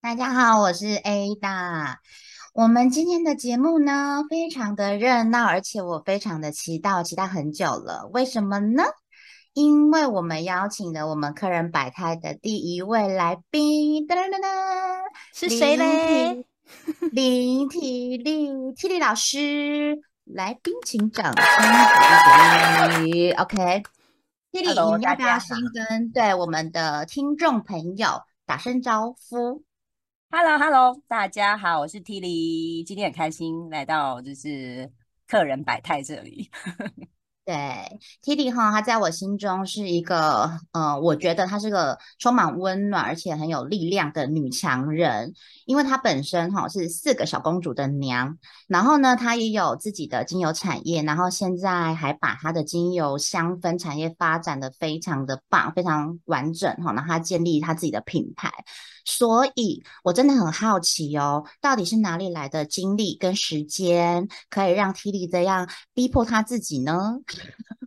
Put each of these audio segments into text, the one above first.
大家好，我是 Ada。我们今天的节目呢，非常的热闹，而且我非常的期待，期待很久了。为什么呢？因为我们邀请了我们客人百态的第一位来宾，噔噔噔噔，是谁嘞？林体力，体力老师，来宾请掌声鼓励。OK，体力，你要不要先跟对我们的听众朋友打声招呼？Hello，Hello，大家好，我是 Tilly，今天很开心来到就是客人百态这里。对，Tilly 哈，她在我心中是一个，呃，我觉得她是个充满温暖而且很有力量的女强人，因为她本身哈是四个小公主的娘，然后呢，她也有自己的精油产业，然后现在还把她的精油香氛产业发展的非常的棒，非常完整哈，然后她建立她自己的品牌。所以，我真的很好奇哦，到底是哪里来的精力跟时间，可以让 T 力这样逼迫他自己呢？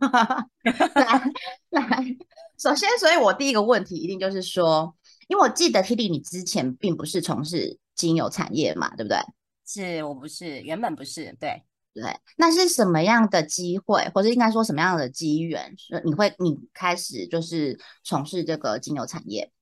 来 来，首先，所以我第一个问题一定就是说，因为我记得 T 力你之前并不是从事精油产业嘛，对不对？是我不是，原本不是，对对。那是什么样的机会，或者应该说什么样的机缘，你会你开始就是从事这个精油产业？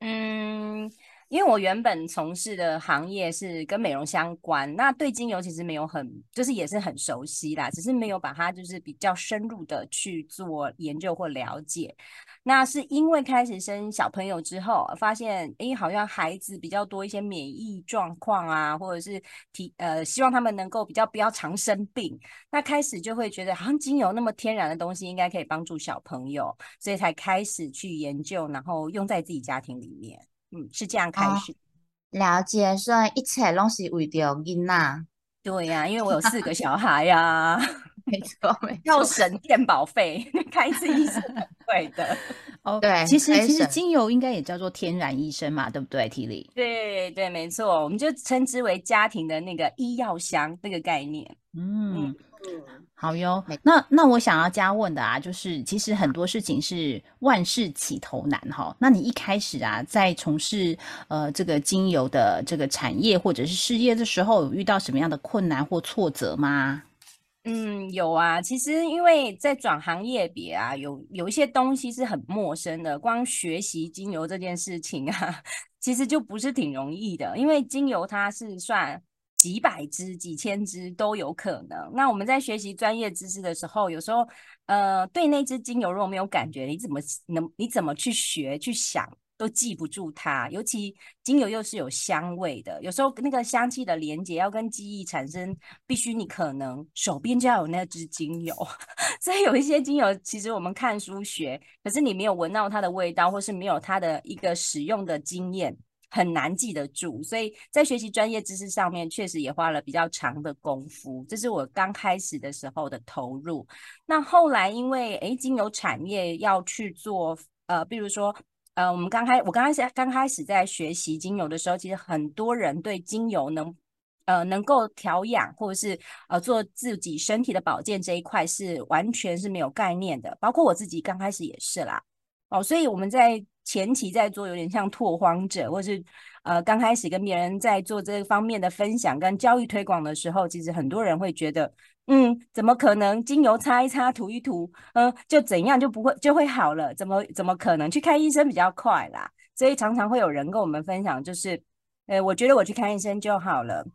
嗯，因为我原本从事的行业是跟美容相关，那对精油其实没有很，就是也是很熟悉啦，只是没有把它就是比较深入的去做研究或了解。那是因为开始生小朋友之后，发现诶，好像孩子比较多一些免疫状况啊，或者是提呃，希望他们能够比较不要常生病。那开始就会觉得，好像精油那么天然的东西，应该可以帮助小朋友，所以才开始去研究，然后用在自己家庭里面。嗯，是这样开始了解，所以一切拢是为着囡仔。对呀，因为我有四个小孩呀。没错，要省电保费，开一次医生贵的。哦，对，其实其实精油应该也叫做天然医生嘛，对不对？体力？对对，没错，我们就称之为家庭的那个医药箱这个概念。嗯嗯，好哟。那那我想要加问的啊，就是其实很多事情是万事起头难哈。那你一开始啊，在从事呃这个精油的这个产业或者是事业的时候，有遇到什么样的困难或挫折吗？嗯，有啊，其实因为在转行业别啊，有有一些东西是很陌生的，光学习精油这件事情啊，其实就不是挺容易的，因为精油它是算几百支、几千支都有可能。那我们在学习专业知识的时候，有时候呃，对那支精油如果没有感觉，你怎么能你怎么去学去想？都记不住它，尤其精油又是有香味的，有时候那个香气的连接要跟记忆产生，必须你可能手边就要有那支精油。所以有一些精油，其实我们看书学，可是你没有闻到它的味道，或是没有它的一个使用的经验，很难记得住。所以在学习专业知识上面，确实也花了比较长的功夫。这是我刚开始的时候的投入。那后来因为诶精油产业要去做，呃，比如说。呃，我们刚开，我刚开始刚开始在学习精油的时候，其实很多人对精油能，呃，能够调养或者是呃做自己身体的保健这一块是完全是没有概念的，包括我自己刚开始也是啦。哦，所以我们在前期在做有点像拓荒者，或是呃刚开始跟别人在做这方面的分享跟教育推广的时候，其实很多人会觉得。嗯，怎么可能？精油擦一擦，涂一涂，嗯，就怎样就不会就会好了？怎么怎么可能？去看医生比较快啦。所以常常会有人跟我们分享，就是，呃，我觉得我去看医生就好了，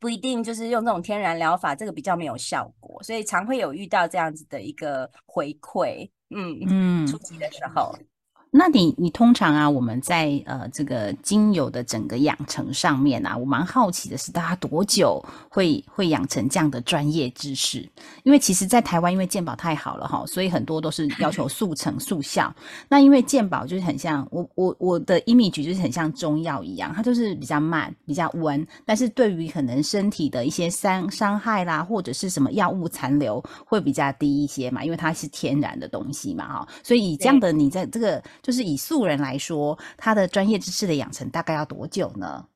不一定就是用这种天然疗法，这个比较没有效果。所以常会有遇到这样子的一个回馈，嗯嗯，初期的时候。那你你通常啊，我们在呃这个精油的整个养成上面啊，我蛮好奇的是，大家多久会会养成这样的专业知识？因为其实，在台湾因为健保太好了哈，所以很多都是要求速成速效。那因为健保就是很像我我我的 image 就是很像中药一样，它就是比较慢、比较温，但是对于可能身体的一些伤伤害啦，或者是什么药物残留会比较低一些嘛，因为它是天然的东西嘛哈，所以以这样的你在这个。就是以素人来说，他的专业知识的养成大概要多久呢？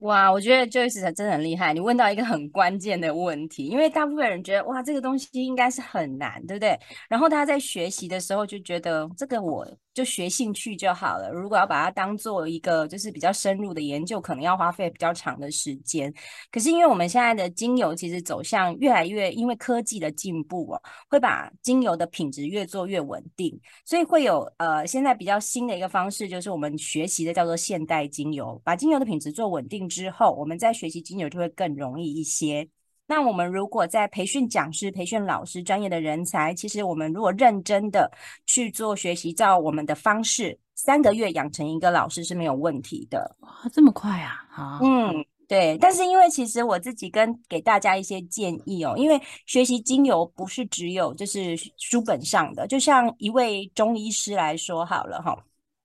哇，我觉得 Joyce 真的很厉害。你问到一个很关键的问题，因为大部分人觉得哇，这个东西应该是很难，对不对？然后他在学习的时候就觉得这个我就学兴趣就好了。如果要把它当做一个就是比较深入的研究，可能要花费比较长的时间。可是因为我们现在的精油其实走向越来越，因为科技的进步哦，会把精油的品质越做越稳定，所以会有呃现在比较新的一个方式，就是我们学习的叫做现代精油，把精油的品质做稳定。之后，我们在学习精油就会更容易一些。那我们如果在培训讲师、培训老师、专业的人才，其实我们如果认真的去做学习，照我们的方式，三个月养成一个老师是没有问题的。哇，这么快啊！好，嗯，对。但是因为其实我自己跟给大家一些建议哦，因为学习精油不是只有就是书本上的，就像一位中医师来说好了哈，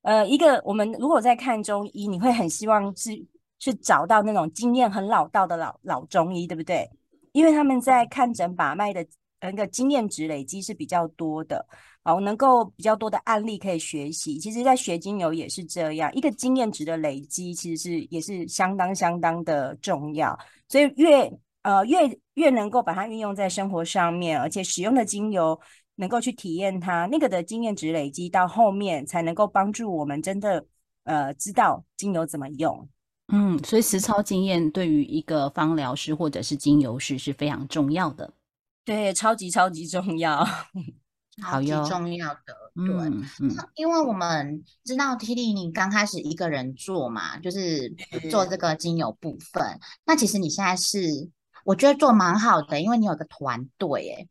呃，一个我们如果在看中医，你会很希望是。去找到那种经验很老道的老老中医，对不对？因为他们在看诊把脉的那个经验值累积是比较多的，好，能够比较多的案例可以学习。其实，在学精油也是这样，一个经验值的累积其实是也是相当相当的重要。所以，越呃越越能够把它运用在生活上面，而且使用的精油能够去体验它，那个的经验值累积到后面，才能够帮助我们真的呃知道精油怎么用。嗯，所以实操经验对于一个芳疗师或者是精油师是非常重要的。对，超级超级重要，超级重要的。对，因为我们知道 T D 你刚开始一个人做嘛，就是做这个精油部分。那其实你现在是，我觉得做蛮好的，因为你有个团队，哎。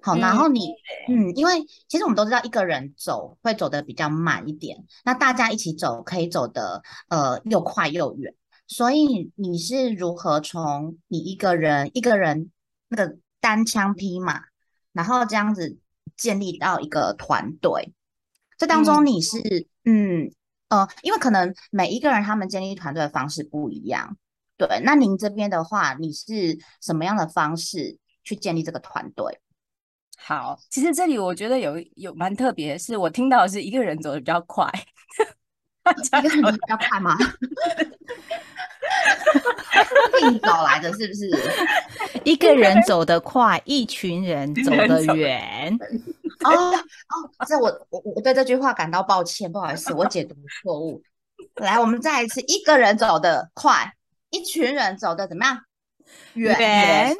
好，然后你，嗯，因为其实我们都知道，一个人走会走的比较慢一点，那大家一起走可以走的，呃，又快又远。所以你是如何从你一个人一个人那个单枪匹马，然后这样子建立到一个团队？这当中你是，嗯，呃，因为可能每一个人他们建立团队的方式不一样，对。那您这边的话，你是什么样的方式去建立这个团队？好，其实这里我觉得有有蛮特别是，我听到的是一个人走的比较快，一个人比较快吗？硬找来的是不是？一个人走得快，一群人走得远。哦哦，这我我我对这句话感到抱歉，不好意思，我解读错误。来，我们再一次，一个人走得快，一群人走的怎么样？远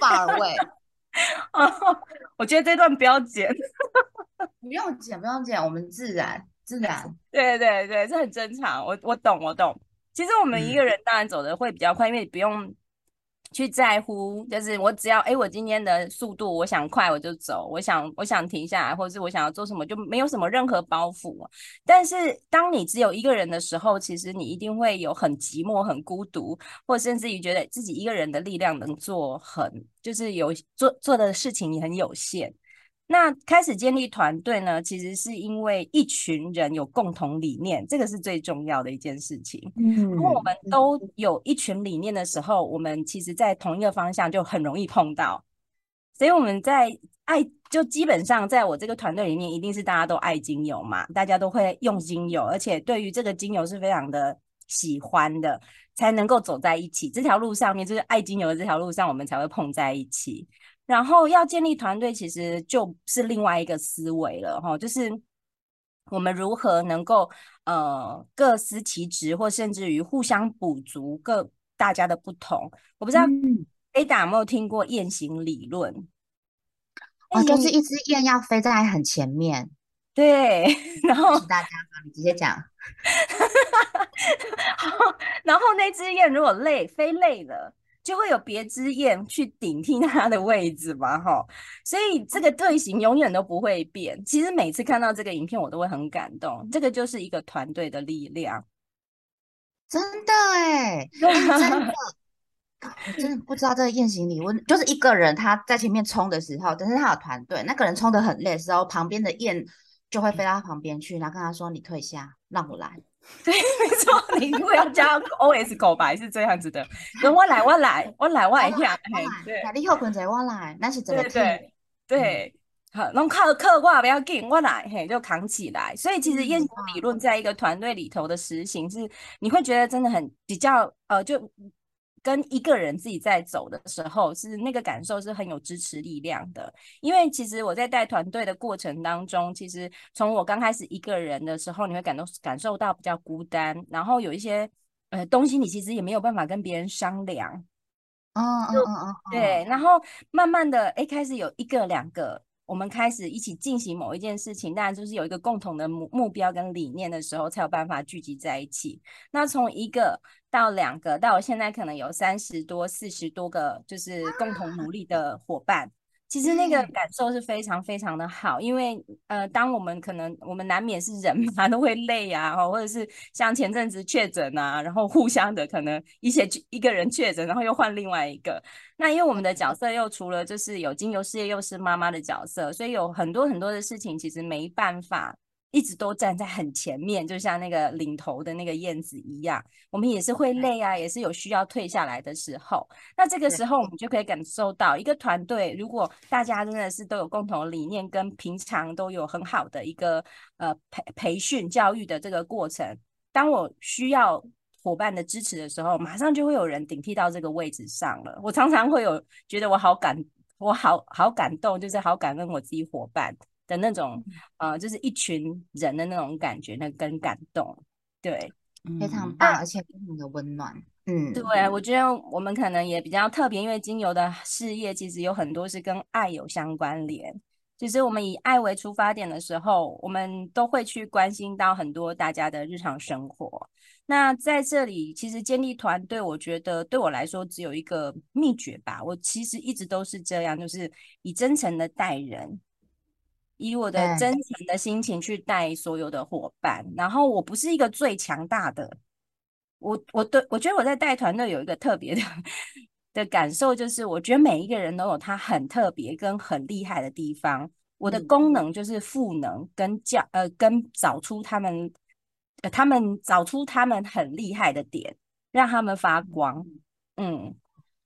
，far away。哦，我觉得这段不要剪，不用剪，不用剪，我们自然自然。对对对，这很正常。我我懂，我懂。其实我们一个人当然走的会比较快，因为你不用。去在乎，就是我只要哎，我今天的速度，我想快我就走，我想我想停下来，或者是我想要做什么，就没有什么任何包袱。但是当你只有一个人的时候，其实你一定会有很寂寞、很孤独，或甚至于觉得自己一个人的力量能做很，就是有做做的事情也很有限。那开始建立团队呢，其实是因为一群人有共同理念，这个是最重要的一件事情。嗯，如果我们都有一群理念的时候，我们其实在同一个方向就很容易碰到。所以我们在爱，就基本上在我这个团队里面，一定是大家都爱精油嘛，大家都会用精油，而且对于这个精油是非常的喜欢的，才能够走在一起。这条路上面，就是爱精油的这条路上，我们才会碰在一起。然后要建立团队，其实就是另外一个思维了哈，就是我们如何能够呃各司其职，或甚至于互相补足各大家的不同。我不知道 Ada 有没有听过雁行理论？哦，就是一只雁要飞在很前面。对，然后大家你直接讲。然后那只雁如果累，飞累了。就会有别枝叶去顶替它的位置嘛，哈，所以这个队形永远都不会变。其实每次看到这个影片，我都会很感动。这个就是一个团队的力量，真的哎，真的。我真的不知道这个雁行礼物，就是一个人他在前面冲的时候，但是他有团队，那个人冲的很累的时候，旁边的雁就会飞到他旁边去，然后跟他说：“你退下，让我来。” 对，没错，你如果要加 O S 口白是这样子的，等我来，我来，我来，我来，对，你后困者我来，那是真的对对，好，弄靠客挂不要紧，我来，嘿，就扛起来。所以其实雁行理论在一个团队里头的实行是，你会觉得真的很比较呃就。跟一个人自己在走的时候，是那个感受是很有支持力量的。因为其实我在带团队的过程当中，其实从我刚开始一个人的时候，你会感到感受到比较孤单，然后有一些呃东西你其实也没有办法跟别人商量。哦哦哦哦，对。然后慢慢的，哎，开始有一个两个，我们开始一起进行某一件事情，当然就是有一个共同的目目标跟理念的时候，才有办法聚集在一起。那从一个。到两个，到我现在可能有三十多、四十多个，就是共同努力的伙伴。其实那个感受是非常非常的好，因为呃，当我们可能我们难免是人嘛，都会累啊，或者是像前阵子确诊啊，然后互相的可能一些一个人确诊，然后又换另外一个。那因为我们的角色又除了就是有精油事业，又是妈妈的角色，所以有很多很多的事情其实没办法。一直都站在很前面，就像那个领头的那个燕子一样，我们也是会累啊，也是有需要退下来的时候。那这个时候，我们就可以感受到一个团队，如果大家真的是都有共同理念，跟平常都有很好的一个呃培培训教育的这个过程，当我需要伙伴的支持的时候，马上就会有人顶替到这个位置上了。我常常会有觉得我好感，我好好感动，就是好感恩我自己伙伴。的那种，呃，就是一群人的那种感觉，那跟感动，对，非常棒，而且非常的温暖，嗯，对，我觉得我们可能也比较特别，因为精油的事业其实有很多是跟爱有相关联。其实我们以爱为出发点的时候，我们都会去关心到很多大家的日常生活。那在这里，其实建立团队，我觉得对我来说只有一个秘诀吧。我其实一直都是这样，就是以真诚的待人。以我的真诚的心情去带所有的伙伴，然后我不是一个最强大的，我我对我觉得我在带团队有一个特别的 的感受，就是我觉得每一个人都有他很特别跟很厉害的地方，我的功能就是赋能跟教呃跟找出他们呃他们找出他们很厉害的点，让他们发光，嗯。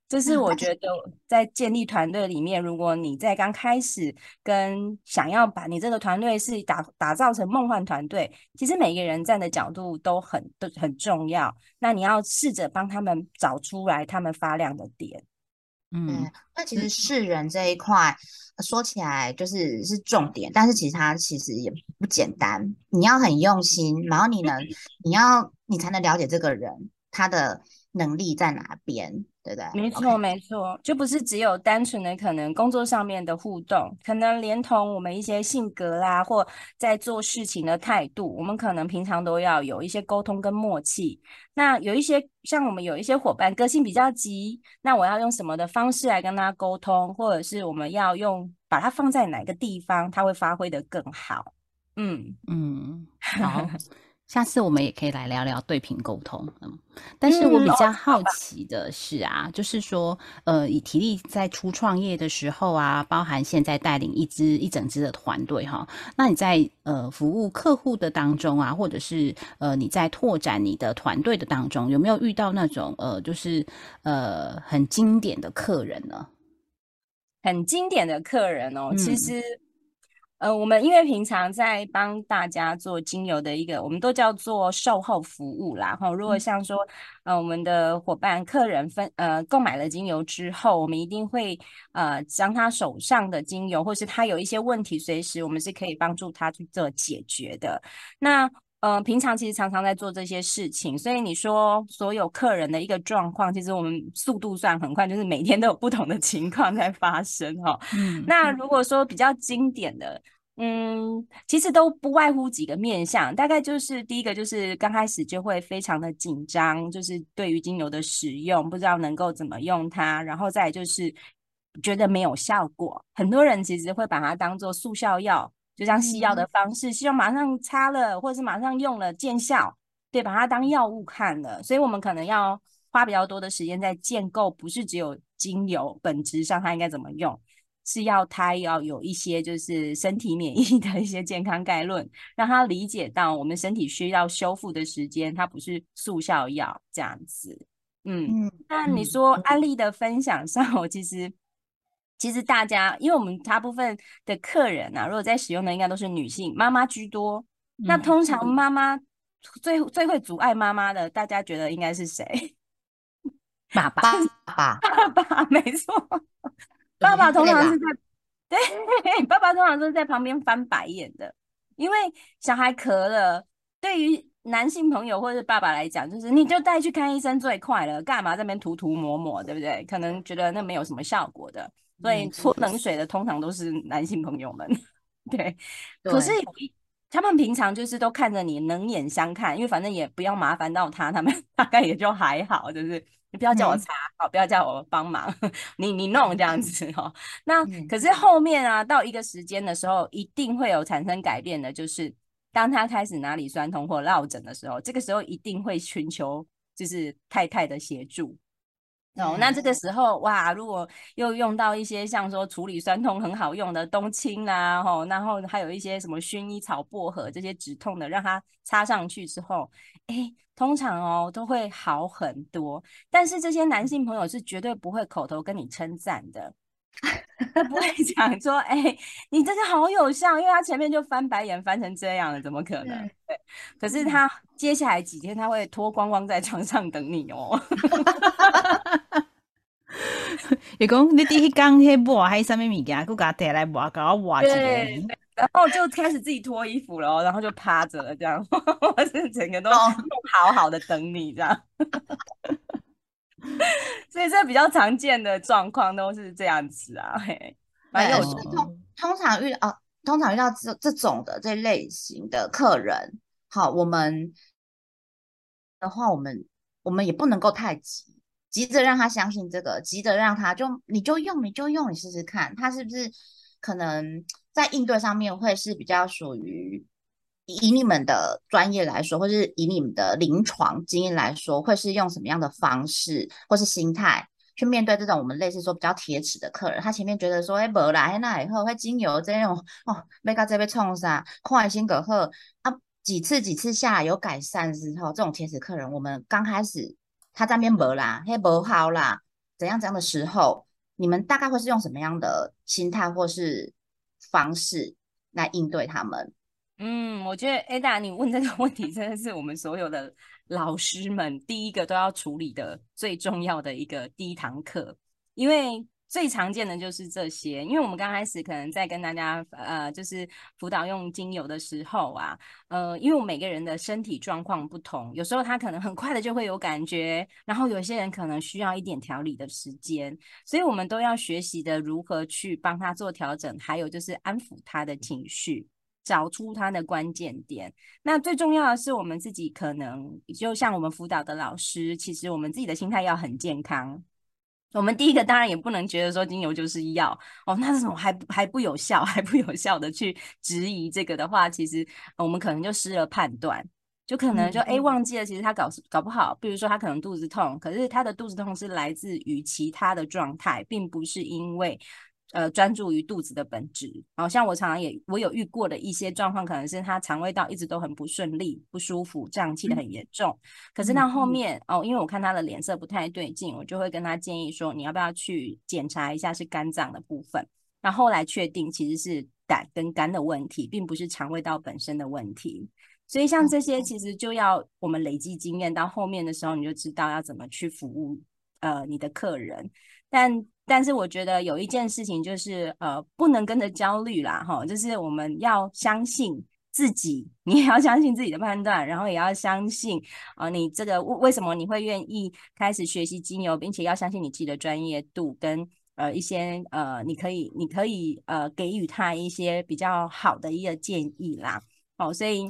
这是我觉得在建立团队里面，如果你在刚开始跟想要把你这个团队是打打造成梦幻团队，其实每个人站的角度都很都很重要。那你要试着帮他们找出来他们发亮的点。嗯，那其实世人这一块说起来就是是重点，但是其实它其实也不简单。你要很用心，然后你能你要你才能了解这个人他的能力在哪边。对对，没错没错，就不是只有单纯的可能工作上面的互动，可能连同我们一些性格啦，或在做事情的态度，我们可能平常都要有一些沟通跟默契。那有一些像我们有一些伙伴个性比较急，那我要用什么的方式来跟他沟通，或者是我们要用把它放在哪个地方，他会发挥的更好。嗯嗯，好。下次我们也可以来聊聊对频沟通，嗯，但是我比较好奇的是啊，就是说，呃，以提力在初创业的时候啊，包含现在带领一支一整支的团队哈，那你在呃服务客户的当中啊，或者是呃你在拓展你的团队的当中，有没有遇到那种呃就是呃很经典的客人呢？很经典的客人哦，其实。呃，我们因为平常在帮大家做精油的一个，我们都叫做售后服务啦。哈，如果像说，呃，我们的伙伴、客人分呃购买了精油之后，我们一定会呃将他手上的精油，或是他有一些问题，随时我们是可以帮助他去做解决的。那呃，平常其实常常在做这些事情，所以你说所有客人的一个状况，其实我们速度算很快，就是每天都有不同的情况在发生哈。嗯，那如果说比较经典的。嗯，其实都不外乎几个面向，大概就是第一个就是刚开始就会非常的紧张，就是对于精油的使用不知道能够怎么用它，然后再就是觉得没有效果，很多人其实会把它当做速效药，就像西药的方式，希望马上擦了或者是马上用了见效，对，把它当药物看了，所以我们可能要花比较多的时间在建构，不是只有精油本质上它应该怎么用。是要它要有一些就是身体免疫的一些健康概论，让他理解到我们身体需要修复的时间，它不是速效药这样子。嗯，那你说案例的分享上，我其实其实大家，因为我们大部分的客人啊，如果在使用的应该都是女性妈妈居多。那通常妈妈最最会阻碍妈妈的，大家觉得应该是谁？爸爸，爸爸爸，没错。爸爸通常是在对，爸爸通常都是在旁边翻白眼的，因为小孩咳了，对于男性朋友或者爸爸来讲，就是你就带去看医生最快了，干嘛这边涂涂抹抹，对不对？可能觉得那没有什么效果的，所以泼冷水的通常都是男性朋友们，对。可是有一他们平常就是都看着你冷眼相看，因为反正也不要麻烦到他，他们 大概也就还好，就是。你不要叫我擦，好，不要叫我帮忙，你你弄这样子哦。那可是后面啊，到一个时间的时候，一定会有产生改变的，就是当他开始哪里酸痛或落枕的时候，这个时候一定会寻求就是太太的协助。哦，那这个时候哇，如果又用到一些像说处理酸痛很好用的冬青啊，吼，然后还有一些什么薰衣草、薄荷这些止痛的，让它擦上去之后，哎，通常哦都会好很多。但是这些男性朋友是绝对不会口头跟你称赞的，不会 讲说，哎，你这个好有效，因为他前面就翻白眼翻成这样了，怎么可能？对，可是他接下来几天他会脱光光在床上等你哦。伊讲你第一刚迄抹还什么物件，佮佮摕来抹，佮我抹一个，然后就开始自己脱衣服了，然后就趴着了，这样，我是整个都好好的等你这样。所以这比较常见的状况都是这样子啊，嘿，蛮有通通常遇啊，通常遇到这这种的这类型的客人，好，我们的话，我们我们也不能够太急。急着让他相信这个，急着让他就你就用你就用你试试看，他是不是可能在应对上面会是比较属于以你们的专业来说，或是以你们的临床经验来说，会是用什么样的方式或是心态去面对这种我们类似说比较铁齿的客人？他前面觉得说哎，不啦，那以后会精油这种哦，被搞这边冲啥，快心隔后啊，几次几次下来有改善之后，这种铁齿客人，我们刚开始。他在边没啦，嘿不好啦，怎样怎样的时候，你们大概会是用什么样的心态或是方式来应对他们？嗯，我觉得 Ada，你问这个问题真的是我们所有的老师们第一个都要处理的最重要的一个第一堂课，因为。最常见的就是这些，因为我们刚开始可能在跟大家呃，就是辅导用精油的时候啊，呃，因为我每个人的身体状况不同，有时候他可能很快的就会有感觉，然后有些人可能需要一点调理的时间，所以我们都要学习的如何去帮他做调整，还有就是安抚他的情绪，找出他的关键点。那最重要的是，我们自己可能就像我们辅导的老师，其实我们自己的心态要很健康。我们第一个当然也不能觉得说精油就是药哦，那是什么还还不有效，还不有效的去质疑这个的话，其实我们可能就失了判断，就可能就哎忘记了，其实他搞搞不好，比如说他可能肚子痛，可是他的肚子痛是来自于其他的状态，并不是因为。呃，专注于肚子的本质，好像我常常也我有遇过的一些状况，可能是他肠胃道一直都很不顺利、不舒服、胀气的很严重。可是到后面哦，因为我看他的脸色不太对劲，我就会跟他建议说，你要不要去检查一下是肝脏的部分？那后来确定其实是胆跟肝的问题，并不是肠胃道本身的问题。所以像这些，其实就要我们累积经验，到后面的时候你就知道要怎么去服务呃你的客人，但。但是我觉得有一件事情就是，呃，不能跟着焦虑啦，哈，就是我们要相信自己，你也要相信自己的判断，然后也要相信，啊，你这个为为什么你会愿意开始学习精油，并且要相信你自己的专业度跟呃一些呃，你可以你可以呃给予他一些比较好的一个建议啦。哦，所以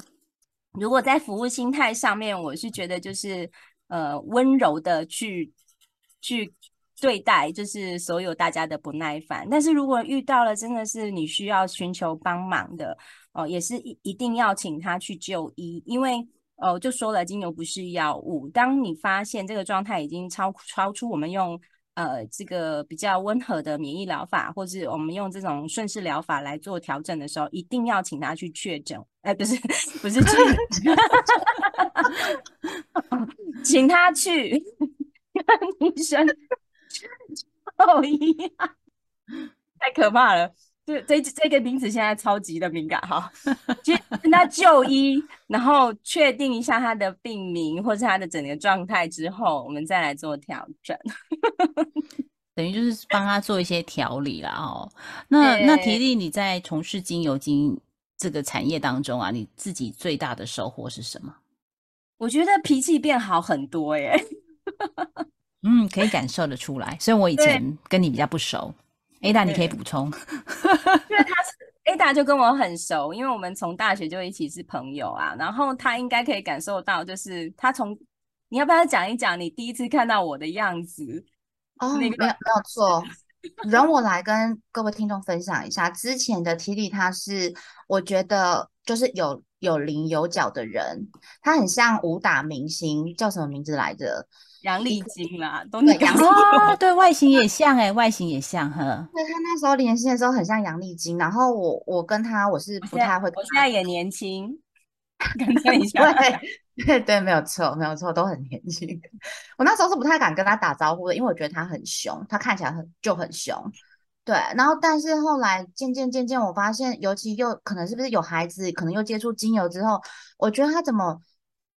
如果在服务心态上面，我是觉得就是呃温柔的去去对待，就是所有大家的不耐烦。但是如果遇到了真的是你需要寻求帮忙的哦，也是一一定要请他去就医，因为哦就说了，精油不是药物。当你发现这个状态已经超超出我们用。呃，这个比较温和的免疫疗法，或是我们用这种顺势疗法来做调整的时候，一定要请他去确诊。哎，不是，不是去，请他去跟医生 太可怕了。这这这个名词现在超级的敏感哈，去 跟他就医，然后确定一下他的病名或是他的整个状态之后，我们再来做调整。等于就是帮他做一些调理啦哦。那 那提力，你在从事精油精这个产业当中啊，你自己最大的收获是什么？我觉得脾气变好很多耶。嗯，可以感受得出来。虽然我以前跟你比较不熟。Ada，你可以补充，因为他是 Ada 就跟我很熟，因为我们从大学就一起是朋友啊。然后他应该可以感受到，就是他从你要不要讲一讲你第一次看到我的样子？哦，没有没有错，容我来跟各位听众分享一下，之前的 t i 他是我觉得就是有有棱有角的人，他很像武打明星，叫什么名字来着？杨丽晶啦，都那个哦，对外形也像哎，外形也像呵。对他那时候年轻的时候很像杨丽晶，然后我我跟他我是不太会，我现在也年轻，跟他一下，对对对，没有错没有错，都很年轻。我那时候是不太敢跟他打招呼的，因为我觉得他很凶，他看起来很就很凶。对，然后但是后来渐渐渐渐，我发现，尤其又可能是不是有孩子，可能又接触精油之后，我觉得他怎么。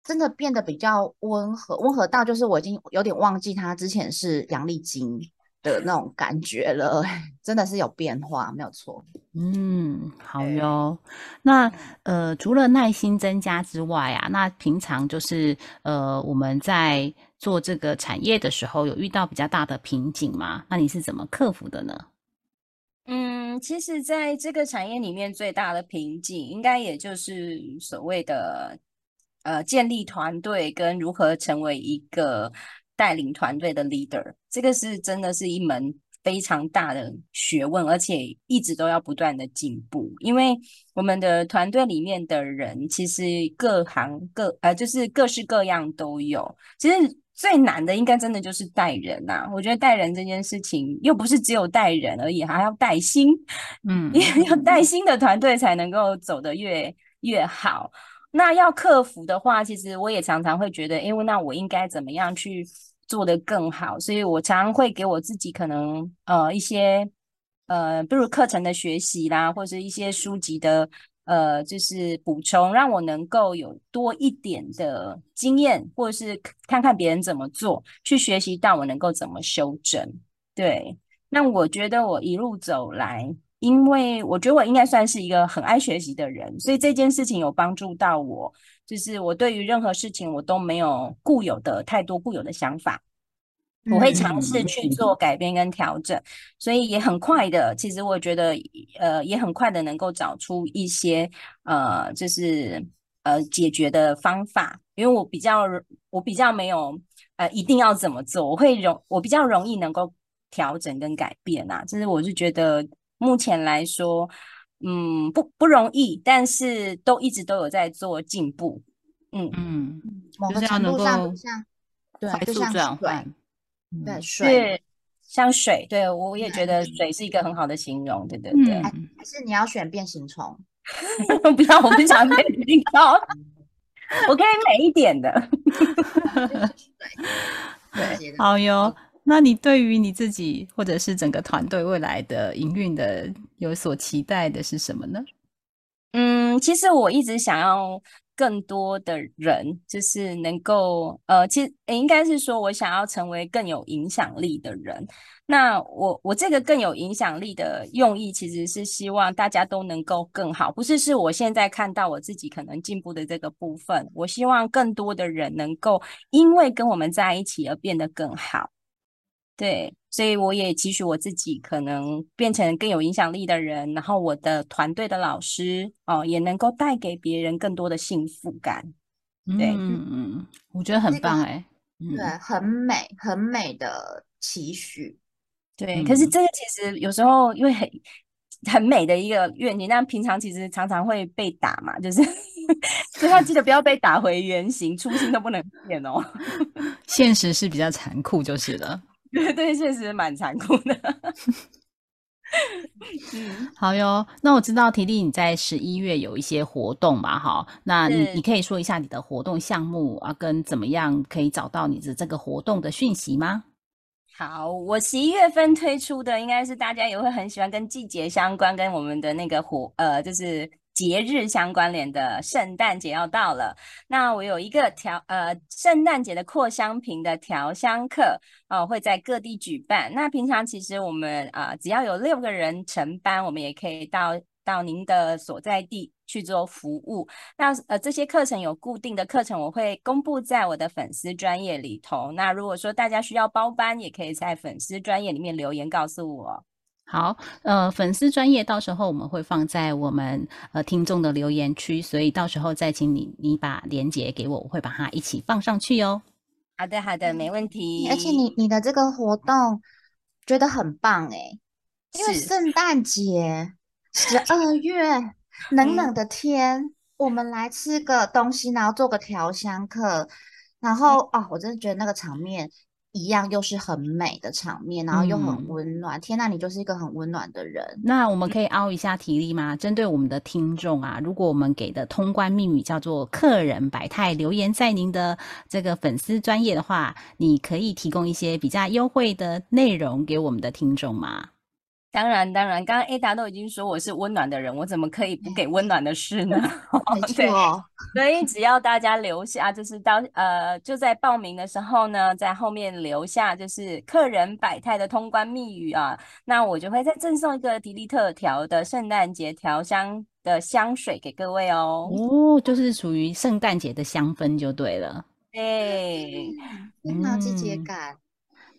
真的变得比较温和，温和到就是我已经有点忘记他之前是杨丽晶的那种感觉了，真的是有变化，没有错。嗯，好哟。那呃，除了耐心增加之外啊，那平常就是呃，我们在做这个产业的时候，有遇到比较大的瓶颈吗？那你是怎么克服的呢？嗯，其实在这个产业里面，最大的瓶颈应该也就是所谓的。呃，建立团队跟如何成为一个带领团队的 leader，这个是真的是一门非常大的学问，而且一直都要不断的进步。因为我们的团队里面的人，其实各行各呃，就是各式各样都有。其实最难的，应该真的就是带人呐。我觉得带人这件事情，又不是只有带人而已，还要带心。嗯，因为要带心的团队才能够走得越越好。那要克服的话，其实我也常常会觉得，因为那我应该怎么样去做得更好？所以我常常会给我自己可能呃一些呃，比如课程的学习啦，或者一些书籍的呃，就是补充，让我能够有多一点的经验，或者是看看别人怎么做，去学习到我能够怎么修正。对，那我觉得我一路走来。因为我觉得我应该算是一个很爱学习的人，所以这件事情有帮助到我。就是我对于任何事情，我都没有固有的太多固有的想法，我会尝试去做改变跟调整，所以也很快的。其实我觉得，呃，也很快的能够找出一些呃，就是呃解决的方法。因为我比较我比较没有呃一定要怎么做，我会容我比较容易能够调整跟改变啊。就是我是觉得。目前来说，嗯，不不容易，但是都一直都有在做进步。嗯嗯，某个程度上像对，就像水，对水，像水。对我也觉得水是一个很好的形容。对对对，还是你要选变形虫？不要，我不想变形虫，我可以美一点的。对，好哟。那你对于你自己或者是整个团队未来的营运的有所期待的是什么呢？嗯，其实我一直想要更多的人，就是能够呃，其实应该是说我想要成为更有影响力的人。那我我这个更有影响力的用意，其实是希望大家都能够更好，不是是我现在看到我自己可能进步的这个部分。我希望更多的人能够因为跟我们在一起而变得更好。对，所以我也期许我自己可能变成更有影响力的人，然后我的团队的老师哦，也能够带给别人更多的幸福感。对，嗯嗯，我觉得很棒哎，对，很美，很美的期许。对，可是这个其实有时候因为很很美的一个愿景，但平常其实常常会被打嘛，就是所以要记得不要被打回原形，初心都不能变哦。现实是比较残酷，就是了。对 对，现实蛮残酷的。嗯，好哟。那我知道提丽你在十一月有一些活动嘛，哈。那你你可以说一下你的活动项目啊，跟怎么样可以找到你的这个活动的讯息吗？好，我十一月份推出的应该是大家也会很喜欢，跟季节相关，跟我们的那个活呃，就是。节日相关联的圣诞节要到了，那我有一个调呃圣诞节的扩香瓶的调香课哦，会在各地举办。那平常其实我们啊只要有六个人成班，我们也可以到到您的所在地去做服务。那呃这些课程有固定的课程，我会公布在我的粉丝专业里头。那如果说大家需要包班，也可以在粉丝专业里面留言告诉我。好，呃，粉丝专业到时候我们会放在我们呃听众的留言区，所以到时候再请你你把链接给我，我会把它一起放上去哦。好的，好的，没问题。而且你你的这个活动觉得很棒诶，因为圣诞节 十二月冷冷的天，我们来吃个东西，然后做个调香课，然后哦，我真的觉得那个场面。一样又是很美的场面，然后又很温暖。天呐，你就是一个很温暖的人。那我们可以凹一下体力吗？针对我们的听众啊，如果我们给的通关密语叫做“客人百态”，留言在您的这个粉丝专业的话，你可以提供一些比较优惠的内容给我们的听众吗？当然，当然，刚刚 Ada 都已经说我是温暖的人，我怎么可以不给温暖的事呢？没错，所以只要大家留下，就是到呃就在报名的时候呢，在后面留下就是客人百态的通关密语啊，那我就会再赠送一个迪丽特调的圣诞节调香的香水给各位哦。哦，就是属于圣诞节的香氛就对了。对，非常季节感，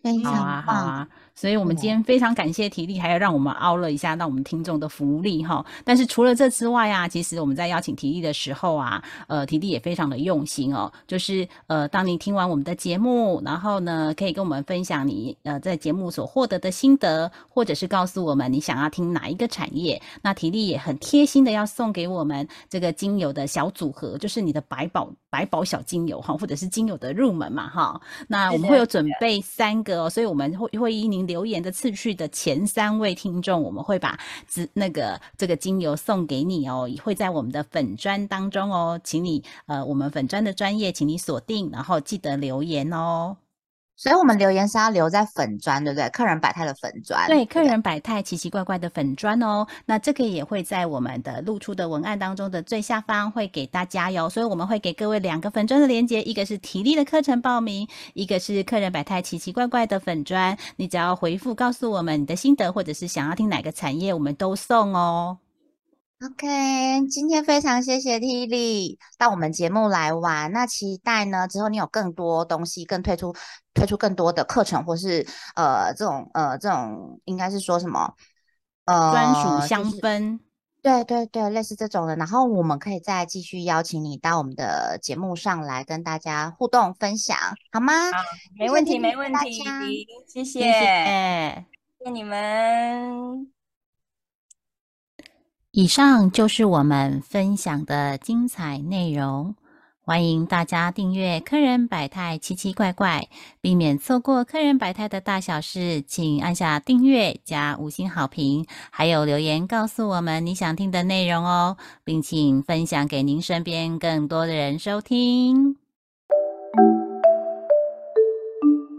非常棒。所以，我们今天非常感谢体力，还要让我们凹了一下，让我们听众的福利哈。但是除了这之外啊，其实我们在邀请体力的时候啊，呃，体力也非常的用心哦。就是呃，当你听完我们的节目，然后呢，可以跟我们分享你呃在节目所获得的心得，或者是告诉我们你想要听哪一个产业。那体力也很贴心的要送给我们这个精油的小组合，就是你的百宝百宝小精油哈，或者是精油的入门嘛哈。那我们会有准备三个哦，所以我们会会依您。留言的次序的前三位听众，我们会把资那个这个精油送给你哦，会在我们的粉砖当中哦，请你呃，我们粉砖的专业，请你锁定，然后记得留言哦。所以，我们留言是要留在粉砖，对不对？客人百态的粉砖，对，客人百态奇奇怪怪的粉砖哦。那这个也会在我们的露出的文案当中的最下方会给大家哟。所以，我们会给各位两个粉砖的连接，一个是体力的课程报名，一个是客人百态奇奇怪怪的粉砖。你只要回复告诉我们你的心得，或者是想要听哪个产业，我们都送哦。OK，今天非常谢谢 T 力到我们节目来玩。那期待呢之后你有更多东西，更推出推出更多的课程，或是呃这种呃这种应该是说什么呃专属香氛，对对对，类似这种的。然后我们可以再继续邀请你到我们的节目上来跟大家互动分享，好吗？没问题，没问题，谢谢，谢谢你们。以上就是我们分享的精彩内容，欢迎大家订阅“客人百态奇奇怪怪”，避免错过客人百态的大小事。请按下订阅加五星好评，还有留言告诉我们你想听的内容哦，并请分享给您身边更多的人收听。